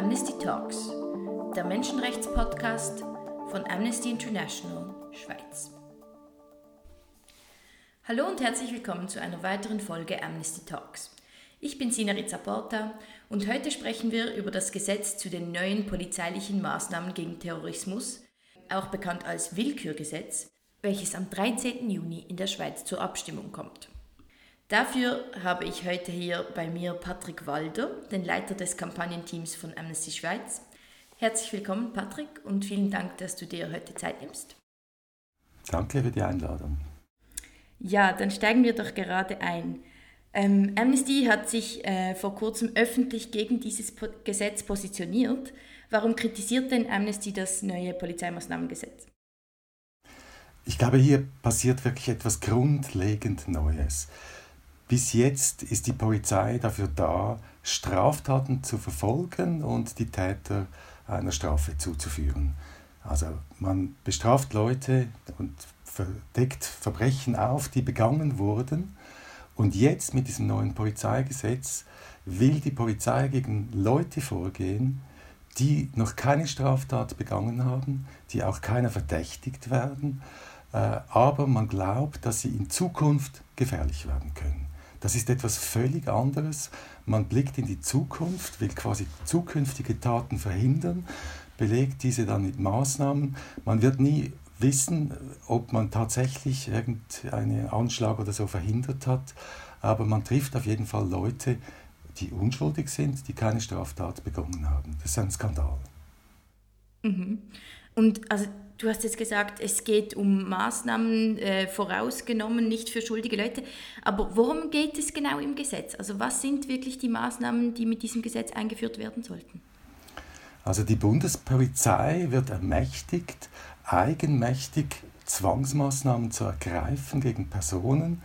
Amnesty Talks, der Menschenrechtspodcast von Amnesty International Schweiz. Hallo und herzlich willkommen zu einer weiteren Folge Amnesty Talks. Ich bin Sina Rizzaporta und heute sprechen wir über das Gesetz zu den neuen polizeilichen Maßnahmen gegen Terrorismus, auch bekannt als Willkürgesetz, welches am 13. Juni in der Schweiz zur Abstimmung kommt. Dafür habe ich heute hier bei mir Patrick Walder, den Leiter des Kampagnenteams von Amnesty Schweiz. Herzlich willkommen, Patrick, und vielen Dank, dass du dir heute Zeit nimmst. Danke für die Einladung. Ja, dann steigen wir doch gerade ein. Ähm, Amnesty hat sich äh, vor kurzem öffentlich gegen dieses po Gesetz positioniert. Warum kritisiert denn Amnesty das neue Polizeimaßnahmengesetz? Ich glaube, hier passiert wirklich etwas grundlegend Neues. Bis jetzt ist die Polizei dafür da, Straftaten zu verfolgen und die Täter einer Strafe zuzuführen. Also man bestraft Leute und deckt Verbrechen auf, die begangen wurden. Und jetzt mit diesem neuen Polizeigesetz will die Polizei gegen Leute vorgehen, die noch keine Straftat begangen haben, die auch keiner verdächtigt werden, äh, aber man glaubt, dass sie in Zukunft gefährlich werden können. Das ist etwas völlig anderes. Man blickt in die Zukunft, will quasi zukünftige Taten verhindern, belegt diese dann mit Maßnahmen. Man wird nie wissen, ob man tatsächlich irgendeinen Anschlag oder so verhindert hat, aber man trifft auf jeden Fall Leute, die unschuldig sind, die keine Straftat begonnen haben. Das ist ein Skandal. Mhm. Und also Du hast jetzt gesagt, es geht um Maßnahmen äh, vorausgenommen, nicht für schuldige Leute. Aber worum geht es genau im Gesetz? Also was sind wirklich die Maßnahmen, die mit diesem Gesetz eingeführt werden sollten? Also die Bundespolizei wird ermächtigt, eigenmächtig Zwangsmaßnahmen zu ergreifen gegen Personen.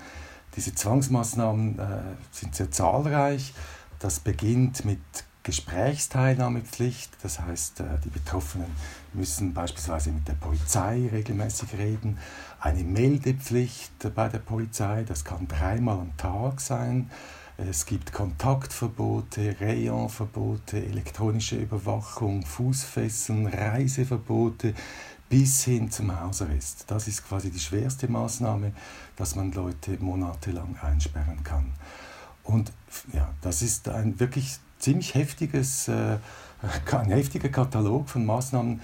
Diese Zwangsmaßnahmen äh, sind sehr zahlreich. Das beginnt mit Gesprächsteilnahmepflicht, das heißt, äh, die Betroffenen müssen beispielsweise mit der Polizei regelmäßig reden, eine Meldepflicht bei der Polizei, das kann dreimal am Tag sein, es gibt Kontaktverbote, Rayonverbote, elektronische Überwachung, Fußfesseln, Reiseverbote bis hin zum Hausarrest. Das ist quasi die schwerste Maßnahme, dass man Leute monatelang einsperren kann. Und ja, das ist ein wirklich ziemlich heftiges, äh, ein heftiger Katalog von Maßnahmen,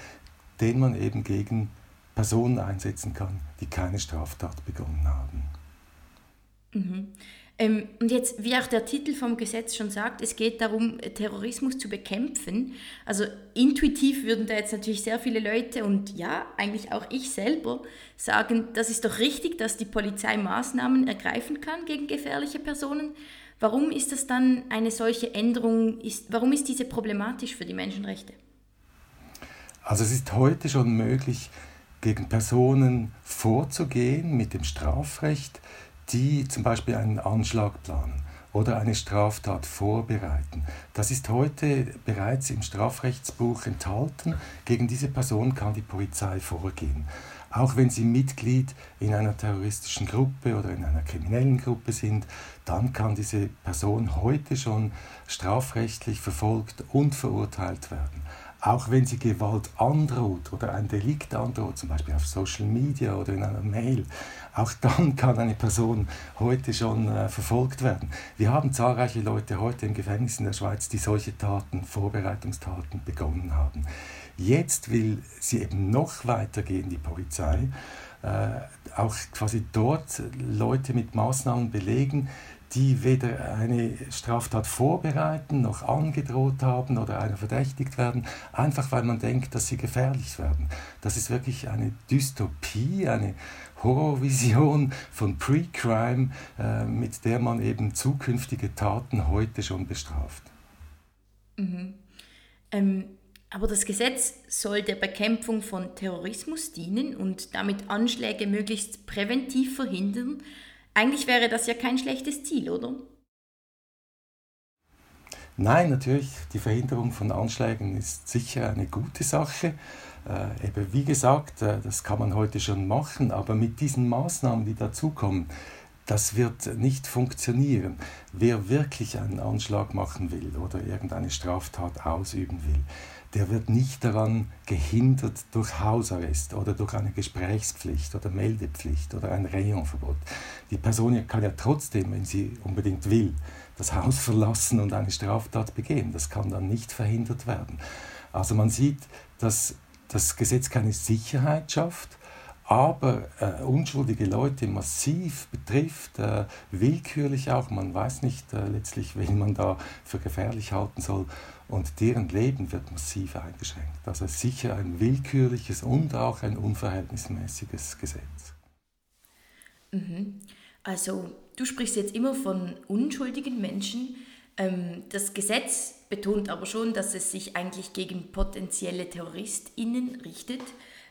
den man eben gegen Personen einsetzen kann, die keine Straftat begonnen haben. Mhm. Ähm, und jetzt, wie auch der Titel vom Gesetz schon sagt, es geht darum, Terrorismus zu bekämpfen. Also intuitiv würden da jetzt natürlich sehr viele Leute und ja, eigentlich auch ich selber sagen, das ist doch richtig, dass die Polizei Maßnahmen ergreifen kann gegen gefährliche Personen. Warum ist das dann eine solche Änderung? Ist, warum ist diese problematisch für die Menschenrechte? Also es ist heute schon möglich, gegen Personen vorzugehen mit dem Strafrecht, die zum Beispiel einen Anschlag planen oder eine Straftat vorbereiten. Das ist heute bereits im Strafrechtsbuch enthalten. Gegen diese Person kann die Polizei vorgehen. Auch wenn sie Mitglied in einer terroristischen Gruppe oder in einer kriminellen Gruppe sind, dann kann diese Person heute schon strafrechtlich verfolgt und verurteilt werden. Auch wenn sie Gewalt androht oder ein Delikt androht, zum Beispiel auf Social Media oder in einer Mail, auch dann kann eine Person heute schon äh, verfolgt werden. Wir haben zahlreiche Leute heute im Gefängnis in der Schweiz, die solche Taten, Vorbereitungstaten begonnen haben. Jetzt will sie eben noch weiter gehen, die Polizei, äh, auch quasi dort Leute mit Maßnahmen belegen, die weder eine Straftat vorbereiten noch angedroht haben oder einer verdächtigt werden, einfach weil man denkt, dass sie gefährlich werden. Das ist wirklich eine Dystopie, eine Horrorvision von Pre-Crime, äh, mit der man eben zukünftige Taten heute schon bestraft. Mhm. Ähm aber das Gesetz soll der Bekämpfung von Terrorismus dienen und damit Anschläge möglichst präventiv verhindern. Eigentlich wäre das ja kein schlechtes Ziel, oder? Nein, natürlich, die Verhinderung von Anschlägen ist sicher eine gute Sache. Äh, eben wie gesagt, äh, das kann man heute schon machen, aber mit diesen Maßnahmen, die dazukommen, das wird nicht funktionieren. Wer wirklich einen Anschlag machen will oder irgendeine Straftat ausüben will, der wird nicht daran gehindert durch Hausarrest oder durch eine Gesprächspflicht oder Meldepflicht oder ein Rayonverbot. Die Person kann ja trotzdem, wenn sie unbedingt will, das Haus verlassen und eine Straftat begehen. Das kann dann nicht verhindert werden. Also man sieht, dass das Gesetz keine Sicherheit schafft, aber äh, unschuldige Leute massiv betrifft, äh, willkürlich auch. Man weiß nicht äh, letztlich, wen man da für gefährlich halten soll. Und deren Leben wird massiv eingeschränkt. Also sicher ein willkürliches und auch ein unverhältnismäßiges Gesetz. Mhm. Also du sprichst jetzt immer von unschuldigen Menschen. Ähm, das Gesetz betont aber schon, dass es sich eigentlich gegen potenzielle TerroristInnen richtet.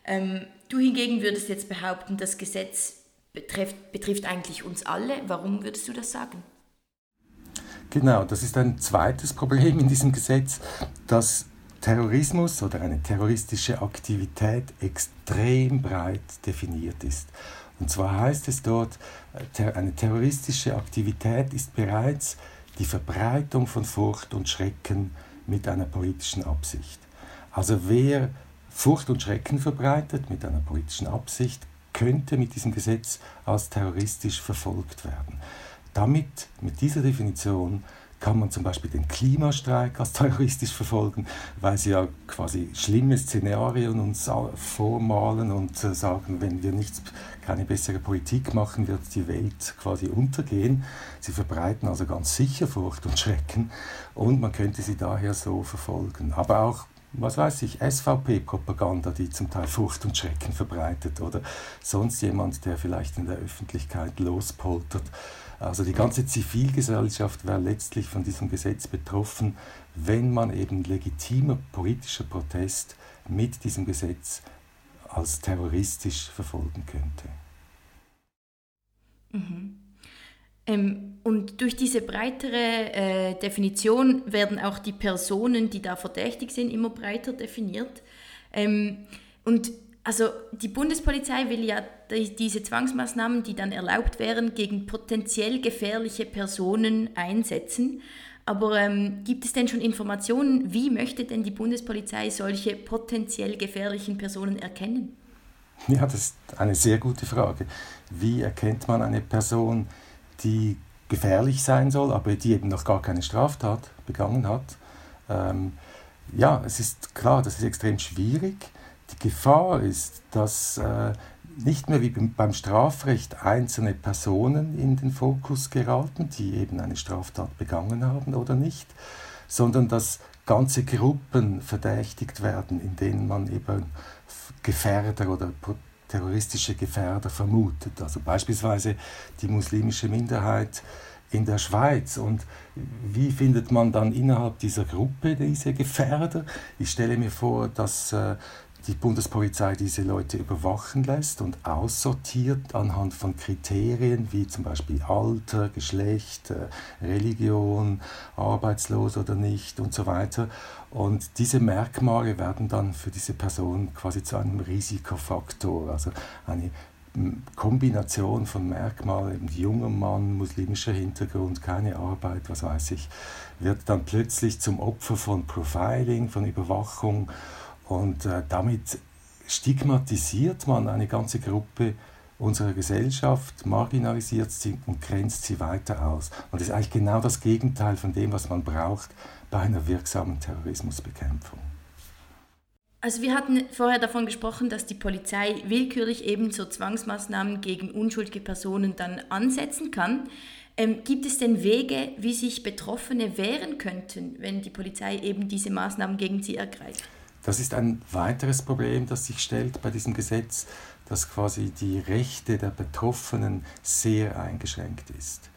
Ähm, du hingegen würdest jetzt behaupten, das Gesetz betrifft, betrifft eigentlich uns alle. Warum würdest du das sagen? Genau, das ist ein zweites Problem in diesem Gesetz, dass Terrorismus oder eine terroristische Aktivität extrem breit definiert ist. Und zwar heißt es dort, äh, eine terroristische Aktivität ist bereits die Verbreitung von Furcht und Schrecken mit einer politischen Absicht. Also wer Furcht und Schrecken verbreitet mit einer politischen Absicht, könnte mit diesem Gesetz als terroristisch verfolgt werden. Damit, mit dieser Definition, kann man zum Beispiel den Klimastreik als terroristisch verfolgen, weil sie ja quasi schlimme Szenarien uns vormalen und äh, sagen, wenn wir nichts, keine bessere Politik machen, wird die Welt quasi untergehen. Sie verbreiten also ganz sicher Furcht und Schrecken und man könnte sie daher so verfolgen. Aber auch was weiß ich, SVP-Propaganda, die zum Teil Furcht und Schrecken verbreitet oder sonst jemand, der vielleicht in der Öffentlichkeit lospoltert. Also die ganze Zivilgesellschaft wäre letztlich von diesem Gesetz betroffen, wenn man eben legitimer politischer Protest mit diesem Gesetz als terroristisch verfolgen könnte. Mhm. Ähm, und durch diese breitere äh, Definition werden auch die Personen, die da verdächtig sind, immer breiter definiert. Ähm, und also die Bundespolizei will ja diese Zwangsmaßnahmen, die dann erlaubt wären, gegen potenziell gefährliche Personen einsetzen. Aber ähm, gibt es denn schon Informationen, wie möchte denn die Bundespolizei solche potenziell gefährlichen Personen erkennen? Ja, das ist eine sehr gute Frage. Wie erkennt man eine Person, die gefährlich sein soll, aber die eben noch gar keine Straftat begangen hat? Ähm, ja, es ist klar, das ist extrem schwierig. Die Gefahr ist, dass äh, nicht mehr wie beim Strafrecht einzelne Personen in den Fokus geraten, die eben eine Straftat begangen haben oder nicht, sondern dass ganze Gruppen verdächtigt werden, in denen man eben Gefährder oder terroristische Gefährder vermutet. Also beispielsweise die muslimische Minderheit in der Schweiz. Und wie findet man dann innerhalb dieser Gruppe diese Gefährder? Ich stelle mir vor, dass äh, die Bundespolizei diese Leute überwachen lässt und aussortiert anhand von Kriterien wie zum Beispiel Alter, Geschlecht, äh, Religion, arbeitslos oder nicht und so weiter. Und diese Merkmale werden dann für diese Person quasi zu einem Risikofaktor, also eine Kombination von Merkmalen, junger Mann, muslimischer Hintergrund, keine Arbeit, was weiß ich, wird dann plötzlich zum Opfer von Profiling, von Überwachung und äh, damit stigmatisiert man eine ganze Gruppe unserer Gesellschaft, marginalisiert sie und grenzt sie weiter aus. Und das ist eigentlich genau das Gegenteil von dem, was man braucht bei einer wirksamen Terrorismusbekämpfung. Also wir hatten vorher davon gesprochen, dass die Polizei willkürlich eben so Zwangsmaßnahmen gegen unschuldige Personen dann ansetzen kann. Ähm, gibt es denn Wege, wie sich Betroffene wehren könnten, wenn die Polizei eben diese Maßnahmen gegen sie ergreift? Das ist ein weiteres Problem, das sich stellt bei diesem Gesetz, dass quasi die Rechte der Betroffenen sehr eingeschränkt ist.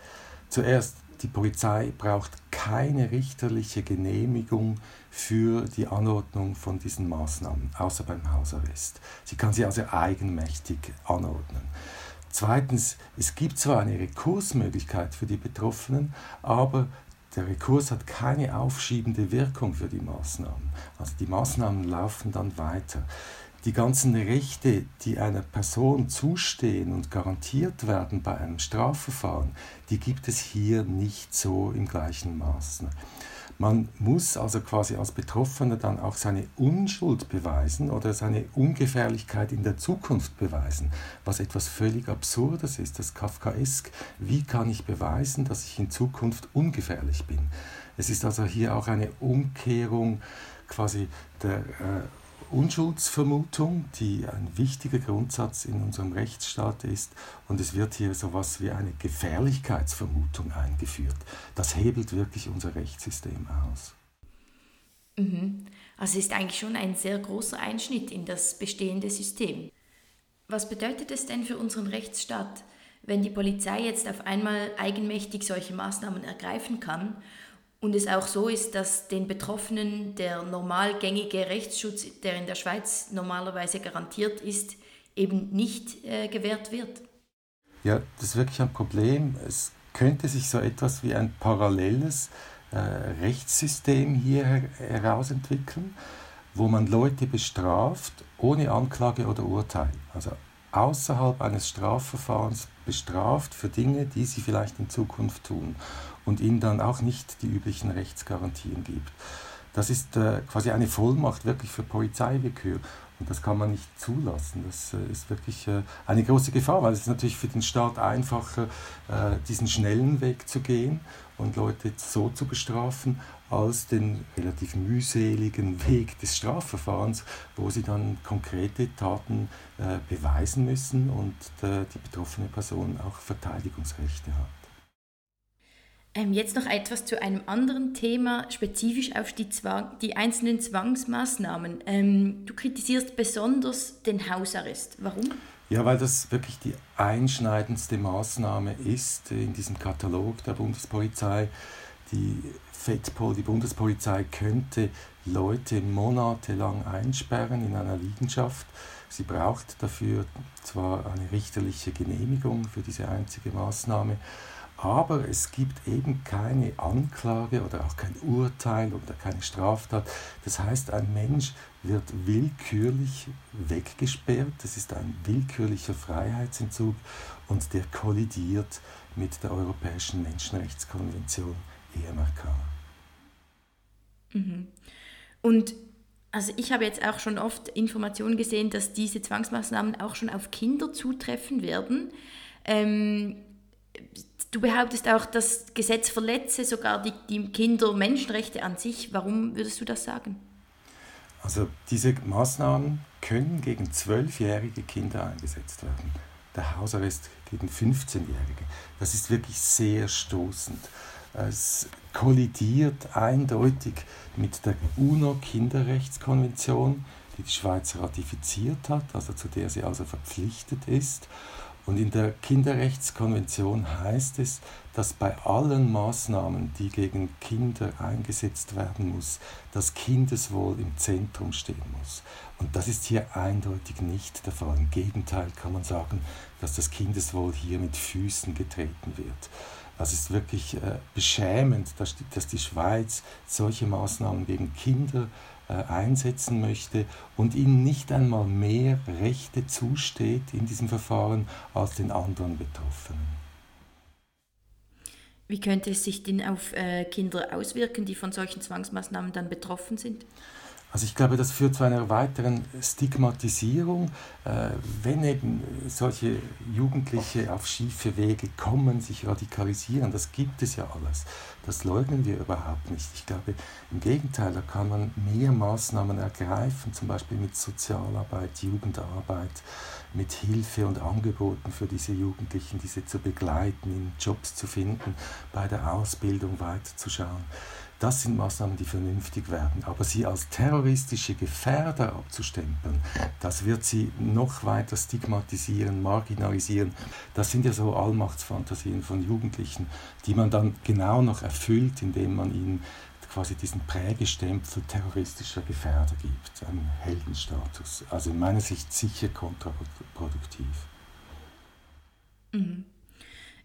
Zuerst, die Polizei braucht keine richterliche Genehmigung für die Anordnung von diesen Maßnahmen, außer beim Hausarrest. Sie kann sie also eigenmächtig anordnen. Zweitens, es gibt zwar eine Rekursmöglichkeit für die Betroffenen, aber der Rekurs hat keine aufschiebende Wirkung für die Maßnahmen. Also die Maßnahmen laufen dann weiter. die ganzen Rechte, die einer Person zustehen und garantiert werden bei einem Strafverfahren, die gibt es hier nicht so im gleichen Maße. Man muss also quasi als Betroffener dann auch seine Unschuld beweisen oder seine Ungefährlichkeit in der Zukunft beweisen, was etwas völlig Absurdes ist, das Kafkaesk. Wie kann ich beweisen, dass ich in Zukunft ungefährlich bin? Es ist also hier auch eine Umkehrung quasi der äh, Unschuldsvermutung, die ein wichtiger Grundsatz in unserem Rechtsstaat ist. Und es wird hier so etwas wie eine Gefährlichkeitsvermutung eingeführt. Das hebelt wirklich unser Rechtssystem aus. Mhm. Also ist eigentlich schon ein sehr großer Einschnitt in das bestehende System. Was bedeutet es denn für unseren Rechtsstaat, wenn die Polizei jetzt auf einmal eigenmächtig solche Maßnahmen ergreifen kann und es auch so ist, dass den Betroffenen der normal gängige Rechtsschutz, der in der Schweiz normalerweise garantiert ist, eben nicht äh, gewährt wird. Ja, das ist wirklich ein Problem. Es könnte sich so etwas wie ein paralleles äh, Rechtssystem hier her herausentwickeln, wo man Leute bestraft ohne Anklage oder Urteil. Also außerhalb eines Strafverfahrens bestraft für Dinge, die sie vielleicht in Zukunft tun und ihnen dann auch nicht die üblichen Rechtsgarantien gibt. Das ist äh, quasi eine Vollmacht wirklich für Polizeiwillkür. Und das kann man nicht zulassen. Das äh, ist wirklich äh, eine große Gefahr, weil es natürlich für den Staat einfacher, diesen schnellen Weg zu gehen und Leute so zu bestrafen, als den relativ mühseligen Weg des Strafverfahrens, wo sie dann konkrete Taten beweisen müssen und die betroffene Person auch Verteidigungsrechte hat. Ähm, jetzt noch etwas zu einem anderen Thema, spezifisch auf die, Zwang, die einzelnen Zwangsmaßnahmen. Ähm, du kritisierst besonders den Hausarrest. Warum? Ja, weil das wirklich die einschneidendste Maßnahme ist in diesem Katalog der Bundespolizei. Die FEDPOL, die Bundespolizei, könnte Leute monatelang einsperren in einer Liegenschaft. Sie braucht dafür zwar eine richterliche Genehmigung für diese einzige Maßnahme, aber es gibt eben keine Anklage oder auch kein Urteil oder keine Straftat. Das heißt, ein Mensch wird willkürlich weggesperrt, das ist ein willkürlicher Freiheitsentzug und der kollidiert mit der Europäischen Menschenrechtskonvention EMRK. Mhm. Und also ich habe jetzt auch schon oft Informationen gesehen, dass diese Zwangsmaßnahmen auch schon auf Kinder zutreffen werden. Ähm, Du behauptest auch, das Gesetz verletze sogar die, die Kindermenschenrechte an sich. Warum würdest du das sagen? Also diese Maßnahmen können gegen zwölfjährige Kinder eingesetzt werden. Der Hausarrest gegen 15-Jährige. Das ist wirklich sehr stoßend. Es kollidiert eindeutig mit der UNO-Kinderrechtskonvention, die die Schweiz ratifiziert hat, also zu der sie also verpflichtet ist. Und in der Kinderrechtskonvention heißt es, dass bei allen Maßnahmen, die gegen Kinder eingesetzt werden muss, das Kindeswohl im Zentrum stehen muss. Und das ist hier eindeutig nicht der Fall. Im Gegenteil kann man sagen, dass das Kindeswohl hier mit Füßen getreten wird. Also es ist wirklich äh, beschämend, dass die, dass die Schweiz solche Maßnahmen gegen Kinder äh, einsetzen möchte und ihnen nicht einmal mehr Rechte zusteht in diesem Verfahren als den anderen Betroffenen. Wie könnte es sich denn auf äh, Kinder auswirken, die von solchen Zwangsmaßnahmen dann betroffen sind? Also ich glaube, das führt zu einer weiteren Stigmatisierung, äh, wenn eben solche Jugendliche auf schiefe Wege kommen, sich radikalisieren. Das gibt es ja alles. Das leugnen wir überhaupt nicht. Ich glaube, im Gegenteil, da kann man mehr Maßnahmen ergreifen, zum Beispiel mit Sozialarbeit, Jugendarbeit, mit Hilfe und Angeboten für diese Jugendlichen, diese zu begleiten, in Jobs zu finden, bei der Ausbildung weiterzuschauen. Das sind Maßnahmen, die vernünftig werden. Aber sie als terroristische Gefährder abzustempeln, das wird sie noch weiter stigmatisieren, marginalisieren. Das sind ja so Allmachtsfantasien von Jugendlichen, die man dann genau noch erfüllt, indem man ihnen quasi diesen Prägestempel terroristischer Gefährder gibt, einen Heldenstatus. Also in meiner Sicht sicher kontraproduktiv. Mhm.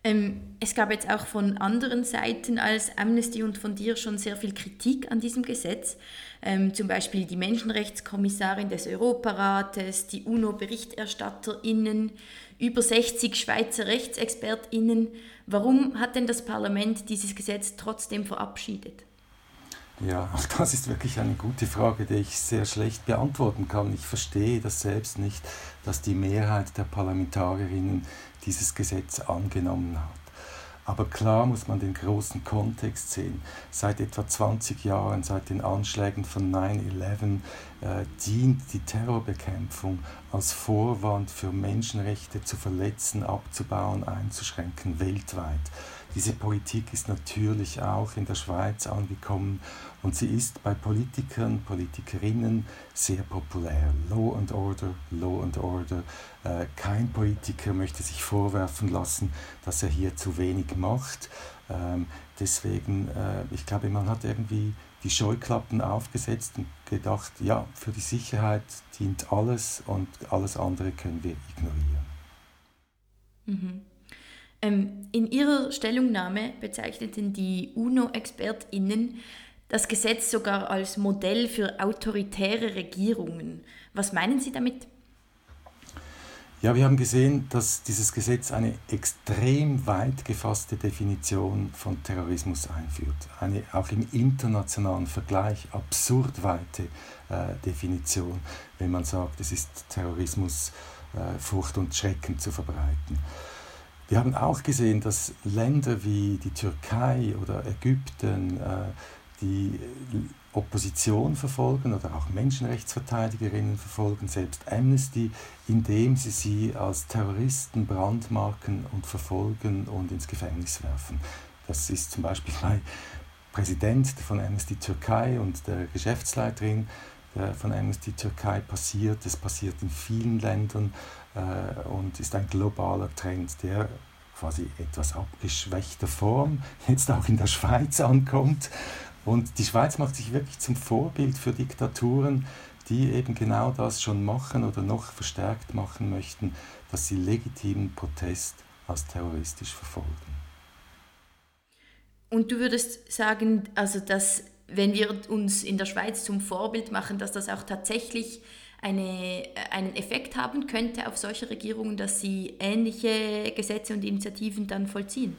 Ähm, es gab jetzt auch von anderen Seiten als Amnesty und von dir schon sehr viel Kritik an diesem Gesetz. Ähm, zum Beispiel die Menschenrechtskommissarin des Europarates, die UNO-BerichterstatterInnen, über 60 Schweizer RechtsexpertInnen. Warum hat denn das Parlament dieses Gesetz trotzdem verabschiedet? Ja, das ist wirklich eine gute Frage, die ich sehr schlecht beantworten kann. Ich verstehe das selbst nicht, dass die Mehrheit der Parlamentarierinnen dieses Gesetz angenommen hat. Aber klar muss man den großen Kontext sehen. Seit etwa 20 Jahren, seit den Anschlägen von 9-11, äh, dient die Terrorbekämpfung als Vorwand für Menschenrechte zu verletzen, abzubauen, einzuschränken weltweit. Diese Politik ist natürlich auch in der Schweiz angekommen und sie ist bei Politikern, Politikerinnen sehr populär. Law and Order, Law and Order. Äh, kein Politiker möchte sich vorwerfen lassen, dass er hier zu wenig macht. Ähm, deswegen, äh, ich glaube, man hat irgendwie die Scheuklappen aufgesetzt und gedacht, ja, für die Sicherheit dient alles und alles andere können wir ignorieren. Mhm. Ähm, in ihrer Stellungnahme bezeichneten die UNO-ExpertInnen das Gesetz sogar als Modell für autoritäre Regierungen. Was meinen Sie damit? Ja, wir haben gesehen, dass dieses Gesetz eine extrem weit gefasste Definition von Terrorismus einführt. Eine auch im internationalen Vergleich absurd weite äh, Definition, wenn man sagt, es ist Terrorismus, äh, Furcht und Schrecken zu verbreiten. Wir haben auch gesehen, dass Länder wie die Türkei oder Ägypten, äh, die Opposition verfolgen oder auch Menschenrechtsverteidigerinnen verfolgen, selbst Amnesty, indem sie sie als Terroristen brandmarken und verfolgen und ins Gefängnis werfen. Das ist zum Beispiel bei Präsident von Amnesty Türkei und der Geschäftsleiterin von Amnesty Türkei passiert. Das passiert in vielen Ländern äh, und ist ein globaler Trend, der quasi etwas abgeschwächter Form jetzt auch in der Schweiz ankommt. Und die Schweiz macht sich wirklich zum Vorbild für Diktaturen, die eben genau das schon machen oder noch verstärkt machen möchten, dass sie legitimen Protest als terroristisch verfolgen. Und du würdest sagen, also dass wenn wir uns in der Schweiz zum Vorbild machen, dass das auch tatsächlich eine, einen Effekt haben könnte auf solche Regierungen, dass sie ähnliche Gesetze und Initiativen dann vollziehen?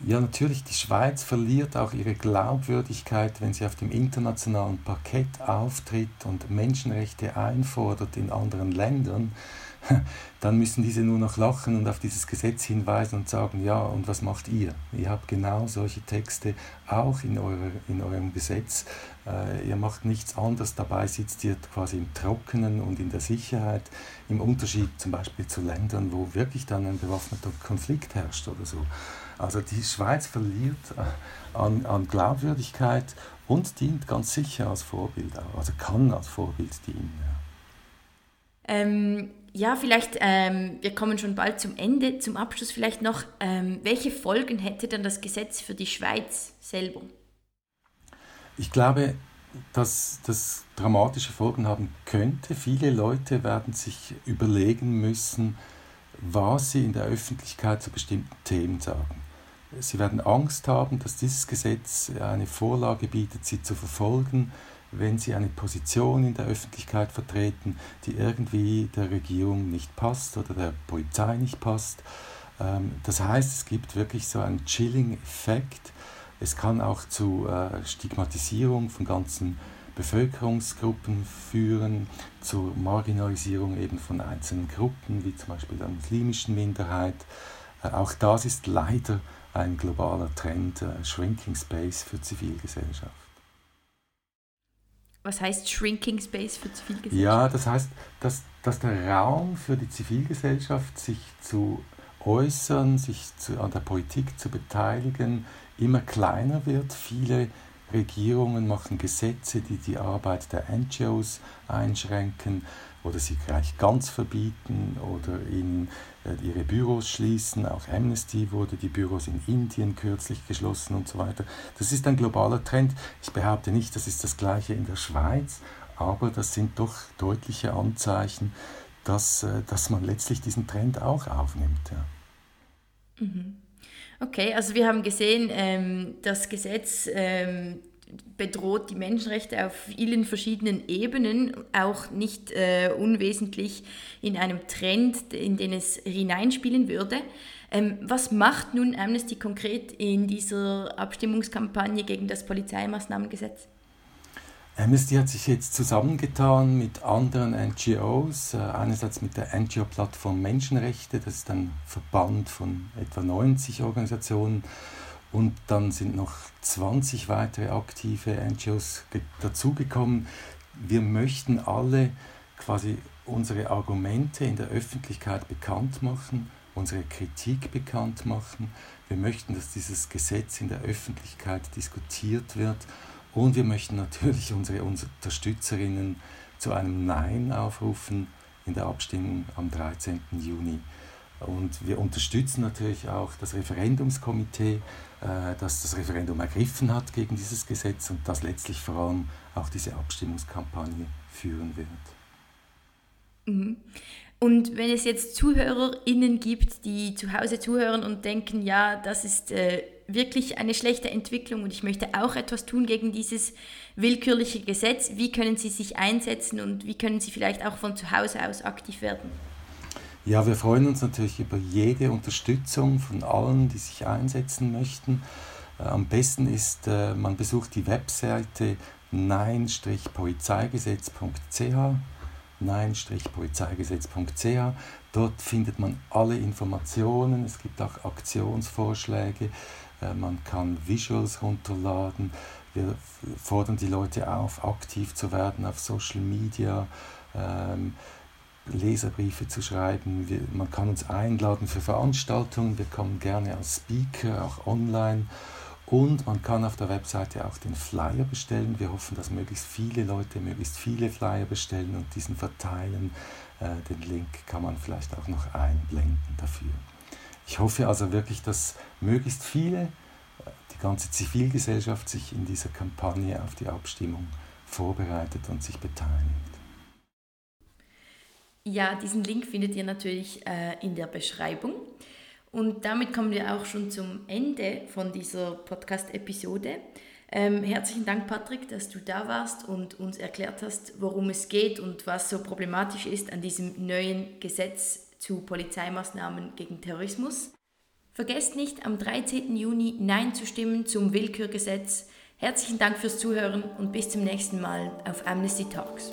Ja, natürlich, die Schweiz verliert auch ihre Glaubwürdigkeit, wenn sie auf dem internationalen Parkett auftritt und Menschenrechte einfordert in anderen Ländern. Dann müssen diese nur noch lachen und auf dieses Gesetz hinweisen und sagen, ja, und was macht ihr? Ihr habt genau solche Texte auch in, eurer, in eurem Gesetz. Äh, ihr macht nichts anderes, dabei sitzt ihr quasi im Trockenen und in der Sicherheit, im Unterschied zum Beispiel zu Ländern, wo wirklich dann ein bewaffneter Konflikt herrscht oder so. Also die Schweiz verliert äh, an, an Glaubwürdigkeit und dient ganz sicher als Vorbild, also kann als Vorbild dienen. Ähm, ja vielleicht, ähm, wir kommen schon bald zum Ende, zum Abschluss vielleicht noch, ähm, welche Folgen hätte dann das Gesetz für die Schweiz selber? Ich glaube, dass das dramatische Folgen haben könnte. Viele Leute werden sich überlegen müssen, was sie in der Öffentlichkeit zu bestimmten Themen sagen. Sie werden Angst haben, dass dieses Gesetz eine Vorlage bietet, sie zu verfolgen, wenn sie eine Position in der Öffentlichkeit vertreten, die irgendwie der Regierung nicht passt oder der Polizei nicht passt. Ähm, das heißt, es gibt wirklich so einen Chilling-Effekt. Es kann auch zu äh, Stigmatisierung von ganzen Bevölkerungsgruppen führen, zur Marginalisierung eben von einzelnen Gruppen, wie zum Beispiel der muslimischen Minderheit. Äh, auch das ist leider ein globaler Trend, äh, Shrinking Space für Zivilgesellschaft. Was heißt Shrinking Space für Zivilgesellschaft? Ja, das heißt, dass, dass der Raum für die Zivilgesellschaft, sich zu äußern, sich zu, an der Politik zu beteiligen, immer kleiner wird. Viele Regierungen machen Gesetze, die die Arbeit der NGOs einschränken oder sie gleich ganz verbieten oder ihnen äh, ihre Büros schließen. Auch Amnesty wurde die Büros in Indien kürzlich geschlossen und so weiter. Das ist ein globaler Trend. Ich behaupte nicht, das ist das gleiche in der Schweiz, aber das sind doch deutliche Anzeichen, dass, äh, dass man letztlich diesen Trend auch aufnimmt. Ja. Mhm. Okay, also wir haben gesehen, ähm, das Gesetz ähm, bedroht die Menschenrechte auf vielen verschiedenen Ebenen, auch nicht äh, unwesentlich in einem Trend, in den es hineinspielen würde. Ähm, was macht nun Amnesty konkret in dieser Abstimmungskampagne gegen das Polizeimaßnahmengesetz? Amnesty hat sich jetzt zusammengetan mit anderen NGOs, äh, einerseits mit der NGO-Plattform Menschenrechte, das ist ein Verband von etwa 90 Organisationen, und dann sind noch 20 weitere aktive NGOs dazugekommen. Wir möchten alle quasi unsere Argumente in der Öffentlichkeit bekannt machen, unsere Kritik bekannt machen. Wir möchten, dass dieses Gesetz in der Öffentlichkeit diskutiert wird und wir möchten natürlich unsere Unterstützerinnen zu einem Nein aufrufen in der Abstimmung am 13. Juni. Und wir unterstützen natürlich auch das Referendumskomitee, äh, das das Referendum ergriffen hat gegen dieses Gesetz und das letztlich vor allem auch diese Abstimmungskampagne führen wird. Mhm. Und wenn es jetzt ZuhörerInnen gibt, die zu Hause zuhören und denken, ja, das ist äh, wirklich eine schlechte Entwicklung und ich möchte auch etwas tun gegen dieses willkürliche Gesetz, wie können Sie sich einsetzen und wie können Sie vielleicht auch von zu Hause aus aktiv werden? Ja, wir freuen uns natürlich über jede Unterstützung von allen, die sich einsetzen möchten. Äh, am besten ist, äh, man besucht die Webseite nein-polizeigesetz.ch nein-polizeigesetz.ch. Dort findet man alle Informationen, es gibt auch Aktionsvorschläge, äh, man kann Visuals runterladen. Wir fordern die Leute auf, aktiv zu werden auf Social Media, ähm, Leserbriefe zu schreiben. Wir, man kann uns einladen für Veranstaltungen. Wir kommen gerne als Speaker, auch online. Und man kann auf der Webseite auch den Flyer bestellen. Wir hoffen, dass möglichst viele Leute möglichst viele Flyer bestellen und diesen verteilen. Äh, den Link kann man vielleicht auch noch einblenden dafür. Ich hoffe also wirklich, dass möglichst viele, äh, die ganze Zivilgesellschaft sich in dieser Kampagne auf die Abstimmung vorbereitet und sich beteiligt. Ja, diesen Link findet ihr natürlich äh, in der Beschreibung. Und damit kommen wir auch schon zum Ende von dieser Podcast-Episode. Ähm, herzlichen Dank, Patrick, dass du da warst und uns erklärt hast, worum es geht und was so problematisch ist an diesem neuen Gesetz zu Polizeimaßnahmen gegen Terrorismus. Vergesst nicht, am 13. Juni Nein zu stimmen zum Willkürgesetz. Herzlichen Dank fürs Zuhören und bis zum nächsten Mal auf Amnesty Talks.